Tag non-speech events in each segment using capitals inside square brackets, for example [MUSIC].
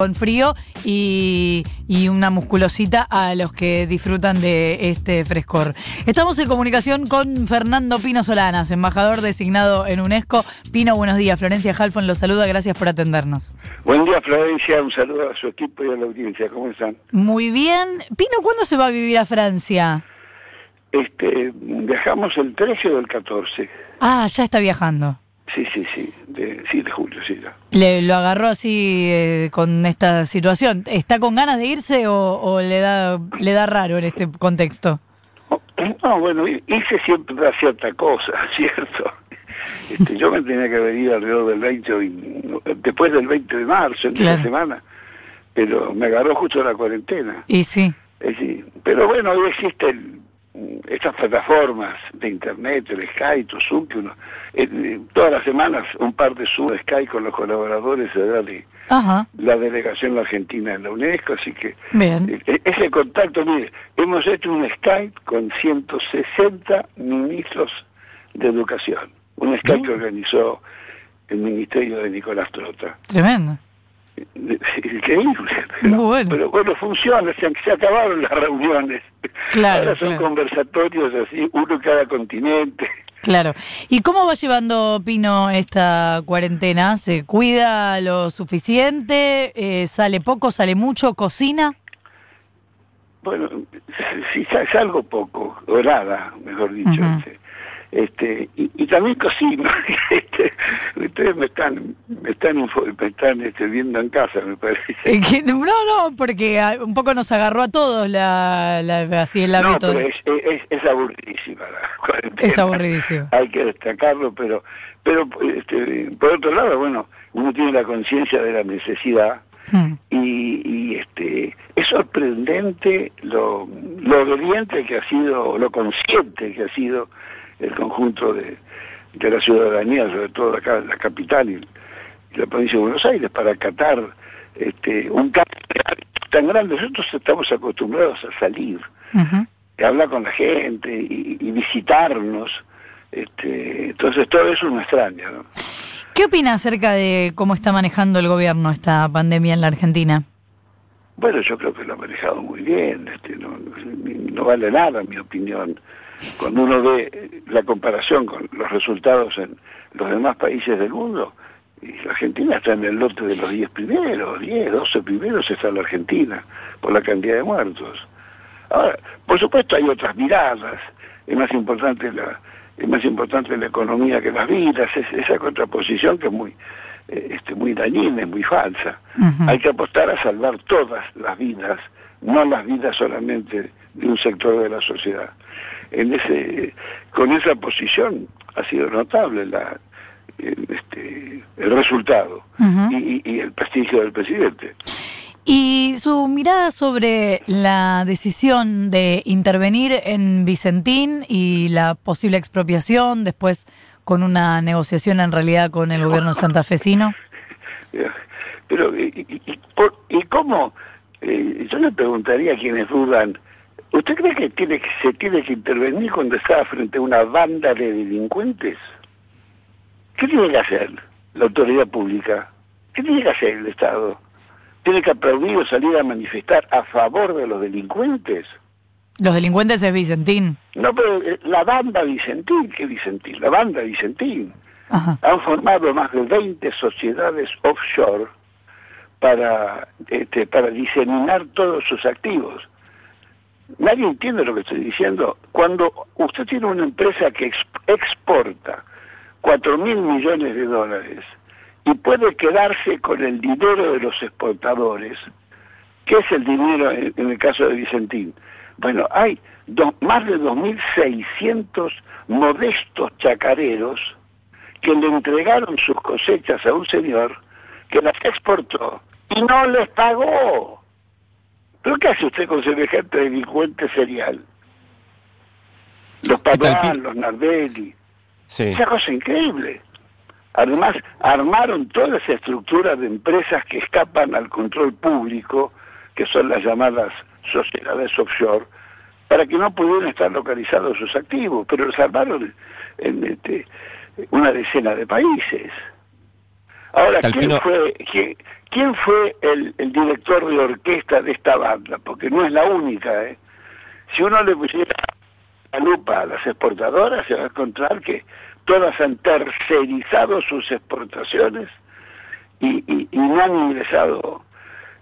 con frío y, y, una musculosita a los que disfrutan de este frescor. Estamos en comunicación con Fernando Pino Solanas, embajador designado en UNESCO. Pino, buenos días. Florencia Halfon los saluda, gracias por atendernos. Buen día, Florencia. Un saludo a su equipo y a la audiencia. ¿Cómo están? Muy bien. Pino, ¿cuándo se va a vivir a Francia? Este, viajamos el 13 o el 14. Ah, ya está viajando. Sí, sí, sí, de, sí, de julio, sí. Ya. Le, ¿Lo agarró así eh, con esta situación? ¿Está con ganas de irse o, le da le da raro en este contexto? No, bueno, hice siempre una cierta cosa, [LAUGHS] ¿cierto? Este, yo me tenía que haber ido alrededor del 20, después del 20 de marzo, en claro. semana, pero me agarró justo la cuarentena. Y sí. Eh, sí. Pero bueno, hoy existe el estas plataformas de internet, el Skype, Zoom, que uno, eh, todas las semanas un par de Zoom, Skype con los colaboradores de DALI, la delegación argentina en la UNESCO, así que Bien. Eh, ese contacto, mire, hemos hecho un Skype con 160 ministros de educación, un Skype que organizó el ministerio de Nicolás Trota. Tremendo. Increíble. Pero, bueno. pero bueno, funciona, se, se acabaron las reuniones. Claro, Ahora son conversatorios así, uno en cada continente. Claro. ¿Y cómo va llevando Pino esta cuarentena? ¿Se cuida lo suficiente? Eh, ¿Sale poco, sale mucho? ¿Cocina? Bueno, sí, salgo poco, o nada, mejor dicho. Este, y, también cocino. [LAUGHS] Este, ustedes me están, me están, me están este, viendo en casa, me parece. [LAUGHS] no, no, porque un poco nos agarró a todos la, la así el hábito. No, pero es, es, es aburridísima la [LAUGHS] cuarentena. Es aburridísimo. Hay que destacarlo, pero, pero este, por otro lado, bueno, uno tiene la conciencia de la necesidad. Hmm. Y, y, este es sorprendente lo, lo obediente que ha sido, lo consciente que ha sido el conjunto de, de la ciudadanía, sobre todo acá la capital y, la provincia de Buenos Aires, para acatar este, un cambio tan grande. Nosotros estamos acostumbrados a salir, a hablar con la gente y, visitarnos. Este, entonces todo eso me extraña. ¿no? ¿Qué opina acerca de cómo está manejando el gobierno esta pandemia en la Argentina? Bueno, yo creo que lo ha manejado muy bien. Este, no, no vale nada mi opinión cuando uno ve la comparación con los resultados en los demás países del mundo, y la Argentina está en el lote de los 10 primeros, 10, 12 primeros está la Argentina, por la cantidad de muertos. Ahora, por supuesto hay otras miradas, es más importante la, es más importante la economía que las vidas, es, esa contraposición que es muy, eh, este, muy dañina, es muy falsa. Hay que apostar a salvar todas las vidas, no las vidas solamente de un sector de la sociedad en ese con esa posición ha sido notable la el, este, el resultado y, y, el prestigio del presidente. Y su mirada sobre la decisión de intervenir en Vicentín y la posible expropiación, después con una negociación en realidad con el gobierno santafesino. Pero, ¿y, y, y cómo? Eh, yo le preguntaría a quienes dudan, ¿Usted cree que, tiene, se tiene que intervenir cuando está frente a una banda de delincuentes? ¿Qué tiene que hacer la autoridad pública? ¿Qué tiene que hacer el Estado? ¿Tiene que aplaudir o salir a manifestar a favor de los delincuentes? Los delincuentes es Vicentín. No, pero eh, la banda Vicentín, ¿qué Vicentín? La banda Vicentín. Han formado más de 20 sociedades offshore para, este, para diseminar todos sus activos. Nadie entiende lo que estoy diciendo. Cuando usted tiene una empresa que exporta 4 mil millones de dólares y puede quedarse con el dinero de los exportadores, ¿qué es el dinero en, el caso de Vicentín? Bueno, hay más de 2.600 modestos chacareros que le entregaron sus cosechas a un señor que las exportó y no les pagó. ¿Pero qué hace usted con semejante delincuente serial? Los Padrán, los Nardelli. Sí. Esa cosa increíble. Además, armaron toda esa estructura de empresas que escapan al control público, que son las llamadas sociedades offshore, para que no pudieran estar localizados sus activos, pero los armaron en este, una decena de países. Ahora, ¿quién fue, quién, fue el, director de orquesta de esta banda? Porque no es la única, ¿eh? Si uno le pusiera la lupa a las exportadoras, se va a encontrar que todas han tercerizado sus exportaciones y, no han ingresado,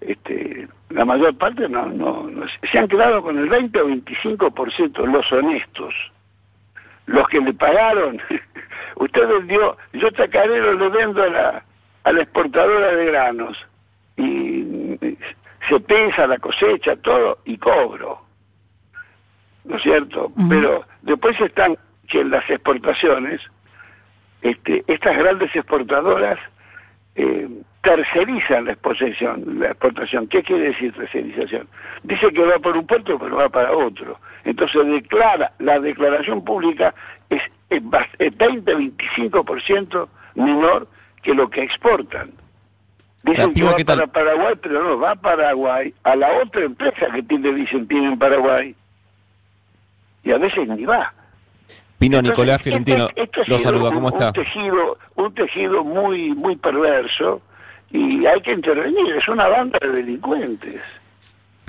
este, la mayor parte no, no, se han quedado con el 20 o 25% los honestos, los que le pagaron. [LAUGHS] Usted vendió, yo chacarero le vendo a la, a la exportadora de granos y se pesa la cosecha, todo, y cobro. ¿No es cierto? Pero después están que en las exportaciones, este, estas grandes exportadoras eh, tercerizan la exposición, la exportación. ¿Qué quiere decir tercerización? Dice que va por un puerto, pero va para otro. Entonces declara, la declaración pública es, es 20-25% menor que lo que exportan. Dicen que va para Paraguay, pero no, va a Paraguay, a la otra empresa que tiene Vicentín en Paraguay, y a veces ni va. Pino Nicolás Fiorentino, lo saluda, ¿cómo está? Un tejido, un tejido muy, muy perverso y hay que intervenir, es una banda de delincuentes.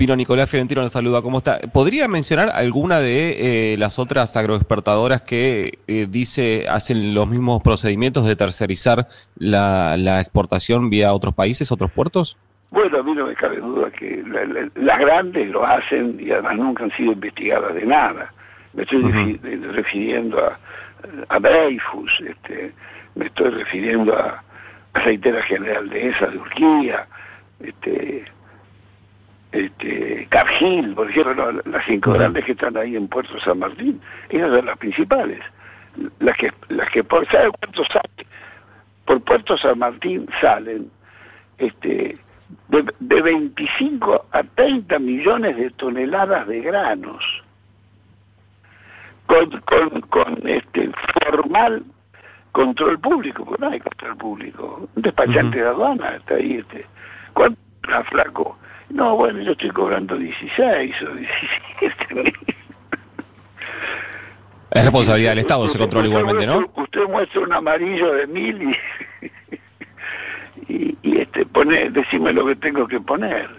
Pino Nicolás Fiorentino nos saluda, ¿cómo está? ¿Podría mencionar alguna de eh, las otras agroexportadoras que eh, dice hacen los mismos procedimientos de tercerizar la, exportación vía otros países, otros puertos? Bueno, a mí no me cabe duda que las grandes lo hacen y además nunca han sido investigadas de nada. Me estoy refiriendo a, a Dreyfus, este, me estoy refiriendo a Aceitera General de esa de Turquía, este, este, Cargill, por ejemplo, las cinco grandes que están ahí en Puerto San Martín, esas son las principales. Las que, las que por, ¿sabe cuántos salen? Por Puerto San Martín salen este, de, de 25 a 30 millones de toneladas de granos. Con, con, con este formal control público, porque no hay control público. Un despachante de aduana está ahí. Este. ¿Cuánto flaco? No, bueno, yo estoy cobrando 16 o 17 [LAUGHS] Es responsabilidad del Estado ese control igualmente, ¿no? Usted muestra un amarillo de mil [LAUGHS] y, y, este pone, decime lo que tengo que poner.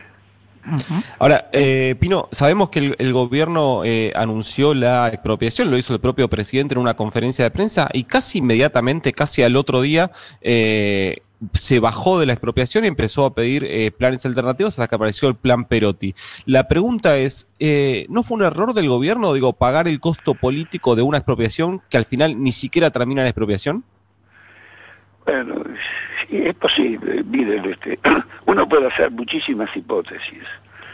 Ahora, eh, Pino, sabemos que el, gobierno eh, anunció la expropiación, lo hizo el propio presidente en una conferencia de prensa y casi inmediatamente, casi al otro día, eh, se bajó de la expropiación y empezó a pedir eh, planes alternativos hasta que apareció el plan Perotti. La pregunta es, eh, ¿no fue un error del gobierno, digo, pagar el costo político de una expropiación que al final ni siquiera termina la expropiación? Bueno, sí, es posible. Miren, este, [CLEARS THROAT] uno puede hacer muchísimas hipótesis.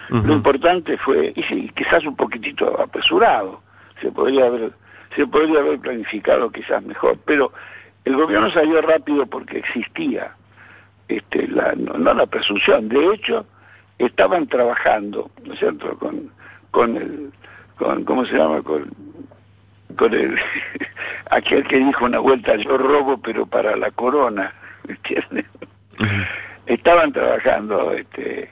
Lo importante fue, y sí, quizás un poquitito apresurado, se podría haber, se podría haber planificado quizás mejor, pero el gobierno salió rápido porque existía este, la, no, la presunción, de hecho estaban trabajando, ¿no es cierto?, con, con el, con, ¿cómo se llama?, con, con el, [LAUGHS] aquel que dijo una vuelta, yo robo pero para la corona, ¿me entiendes? Estaban trabajando, este,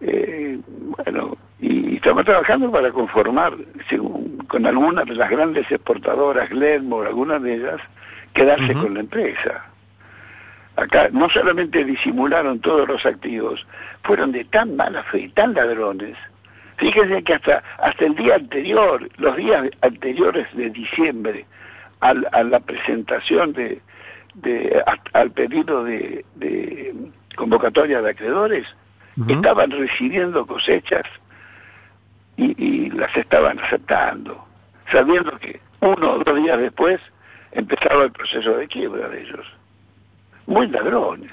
eh, bueno, y estaban trabajando para conformar, según, con algunas de las grandes exportadoras, Glenmore, algunas de ellas, quedarse con la empresa. Acá no solamente disimularon todos los activos, fueron de tan mala fe y tan ladrones. Fíjense que hasta, hasta el día anterior, los días anteriores de diciembre, al, a la presentación de, de al pedido de, de, convocatoria de acreedores, estaban recibiendo cosechas y, y las estaban aceptando, sabiendo que uno o dos días después empezaba el proceso de quiebra de ellos. Muy ladrones.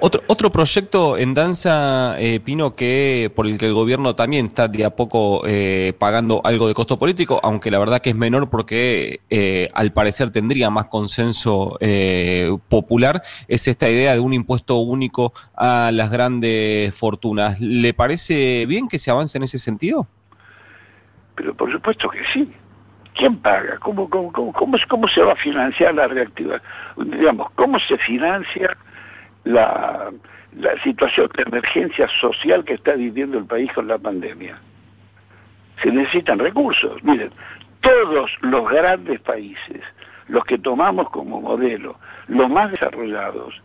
Otro, otro proyecto en danza, eh, Pino, que por el que el gobierno también está de a poco eh, pagando algo de costo político, aunque la verdad que es menor porque eh, al parecer tendría más consenso popular, es esta idea de un impuesto único a las grandes fortunas. ¿Le parece bien que se avance en ese sentido? Pero por supuesto que sí. ¿Quién paga? ¿Cómo, cómo, cómo, se va a financiar la reactivación? Digamos, ¿cómo se financia la, la situación de emergencia social que está viviendo el país con la pandemia? Se necesitan recursos. Miren, todos los grandes países, los que tomamos como modelo, los más desarrollados,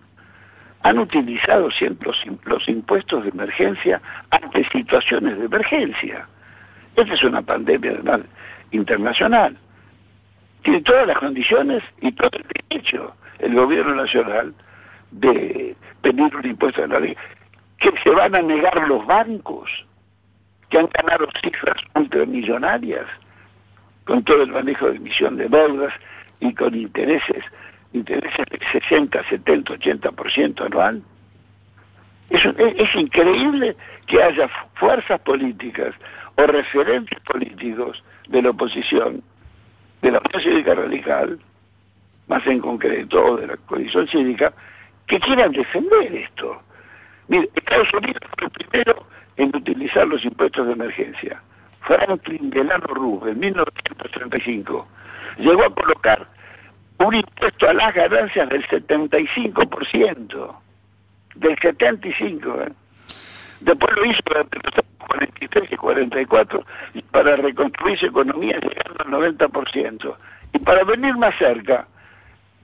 han utilizado siempre los, impuestos de emergencia ante situaciones de emergencia. Esta es una pandemia además internacional. Tiene todas las condiciones y todo el derecho el gobierno nacional de pedir un impuesto de la ley. Que se van a negar los bancos que han ganado cifras ultramillonarias con todo el manejo de emisión de deudas y con intereses intereses de 60, 70, 80% anual. Es, es, increíble que haya fuerzas políticas o referentes políticos de la oposición, de la Unión Cívica Radical, más en concreto, de la coalición cívica, que quieran defender esto. Mire, Estados Unidos fue el primero en utilizar los impuestos de emergencia. Franklin Delano Roosevelt, en 1935, llegó a colocar un impuesto a las ganancias del 75%, del 75%. ¿eh? Después lo hizo durante los años 43 y 44 para reconstruir su economía llegando al 90%. Y para venir más cerca,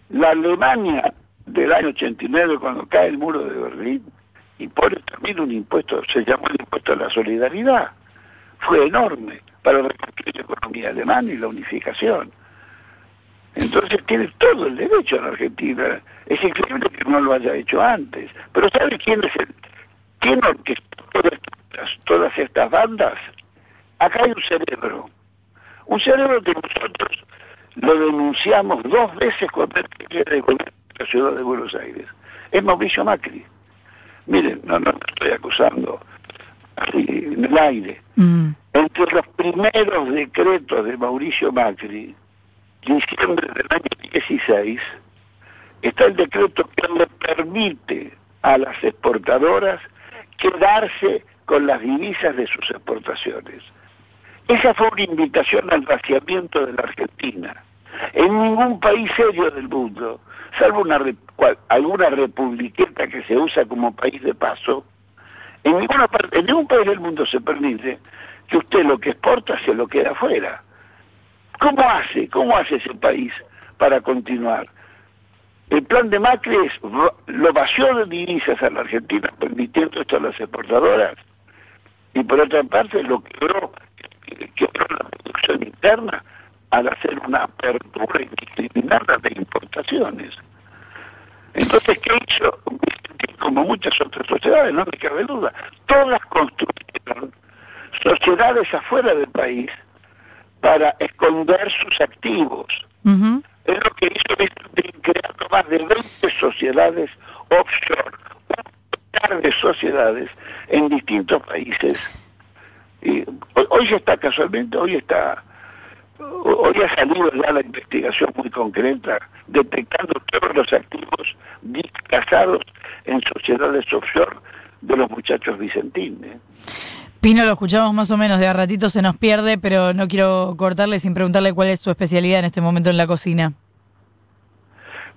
la Alemania del año 89, cuando cae el muro de Berlín, y pone también un impuesto, se llamó el impuesto a la solidaridad. Fue enorme para reconstruir la economía alemana y la unificación. Entonces tiene todo el derecho en Argentina. Es increíble que no lo haya hecho antes. Pero ¿sabe quién es el quién todas, estas bandas? Acá hay un cerebro. Un cerebro que nosotros lo denunciamos dos veces cuando la ciudad de Buenos Aires. Es Mauricio Macri. Miren, no, no estoy acusando así en el aire. Mm. Entre los primeros decretos de Mauricio Macri, diciembre del año 16, está el decreto que le permite a las exportadoras quedarse con las divisas de sus exportaciones. Esa fue una invitación al vaciamiento de la Argentina. En ningún país serio del mundo, salvo una, alguna republiqueta que se usa como país de paso, en, ninguna parte, en ningún país del mundo se permite que usted lo que exporta se lo queda afuera. ¿Cómo hace? ¿Cómo hace ese país para continuar? El plan de Macri es, lo vació de divisas a la Argentina, permitiendo esto a las exportadoras, y por otra parte lo quebró, quebró la producción interna al hacer una apertura indiscriminada de importaciones. Entonces, ¿qué hizo? Como muchas otras sociedades, no me cabe duda, todas construyeron sociedades afuera del país para esconder sus activos. Es lo que hizo creando más de 20 sociedades offshore, par de sociedades en distintos países. Y hoy, ya está casualmente, hoy está, hoy ha salido ya la investigación muy concreta, detectando todos los activos disfrazados en sociedades offshore de los muchachos vicentines. Pino, lo escuchamos más o menos, de a ratito se nos pierde, pero no quiero cortarle sin preguntarle cuál es su especialidad en este momento en la cocina.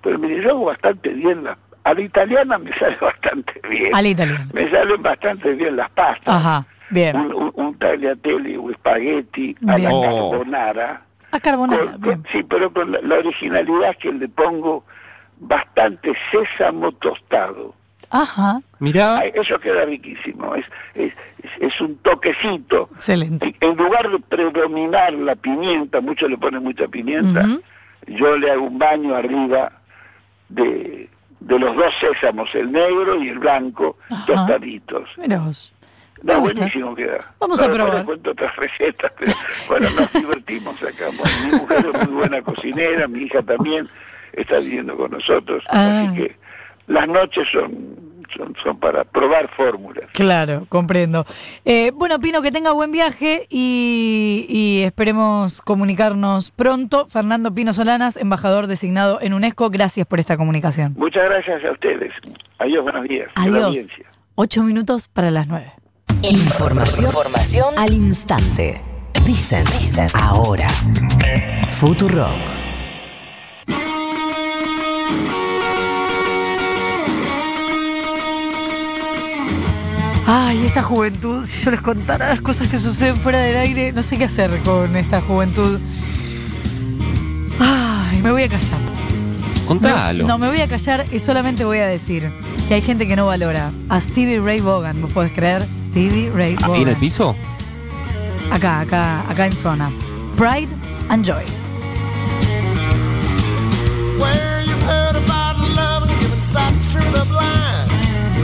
Pues mire, yo hago bastante bien la... A la italiana me sale [LAUGHS] bastante bien. A la italiana. Me salen bastante bien las pastas. Ajá, bien. Un, un, tagliatelle o espagueti a la carbonara. A carbonara, bien. sí, pero con la, la originalidad que le pongo bastante sésamo tostado. Ajá. Mira. Eso queda riquísimo. Es, es, es, un toquecito. Excelente. En lugar de predominar la pimienta, muchos le ponen mucha pimienta, yo le hago un baño arriba de, de los dos sésamos, el negro y el blanco, tostaditos. Está buenísimo queda. Vamos a probar. cuento otras recetas, pero bueno, nos [LAUGHS] divertimos acá. mi mujer es muy buena cocinera, mi hija también está viviendo con nosotros, así ah. que las noches son, son, para probar fórmulas. Claro, comprendo. Eh, bueno, Pino, que tenga buen viaje y, esperemos comunicarnos pronto. Fernando Pino Solanas, embajador designado en UNESCO, gracias por esta comunicación. Muchas gracias a ustedes. Adiós, buenos días. Adiós. Ocho minutos para las nueve. Información, Información al instante. Dicen, dicen ahora. Futurock. Ay, esta juventud, si yo les contara las cosas que suceden fuera del aire, no sé qué hacer con esta juventud. Ay, me voy a callar. Contalo. no, me voy a callar y solamente voy a decir. que hay gente que no valora. A Stevie Ray Vaughan, ¿vos podés creer? Stevie Ray Vaughan. ¿Ahí en el piso? Acá, acá, acá en zona. Pride and Joy.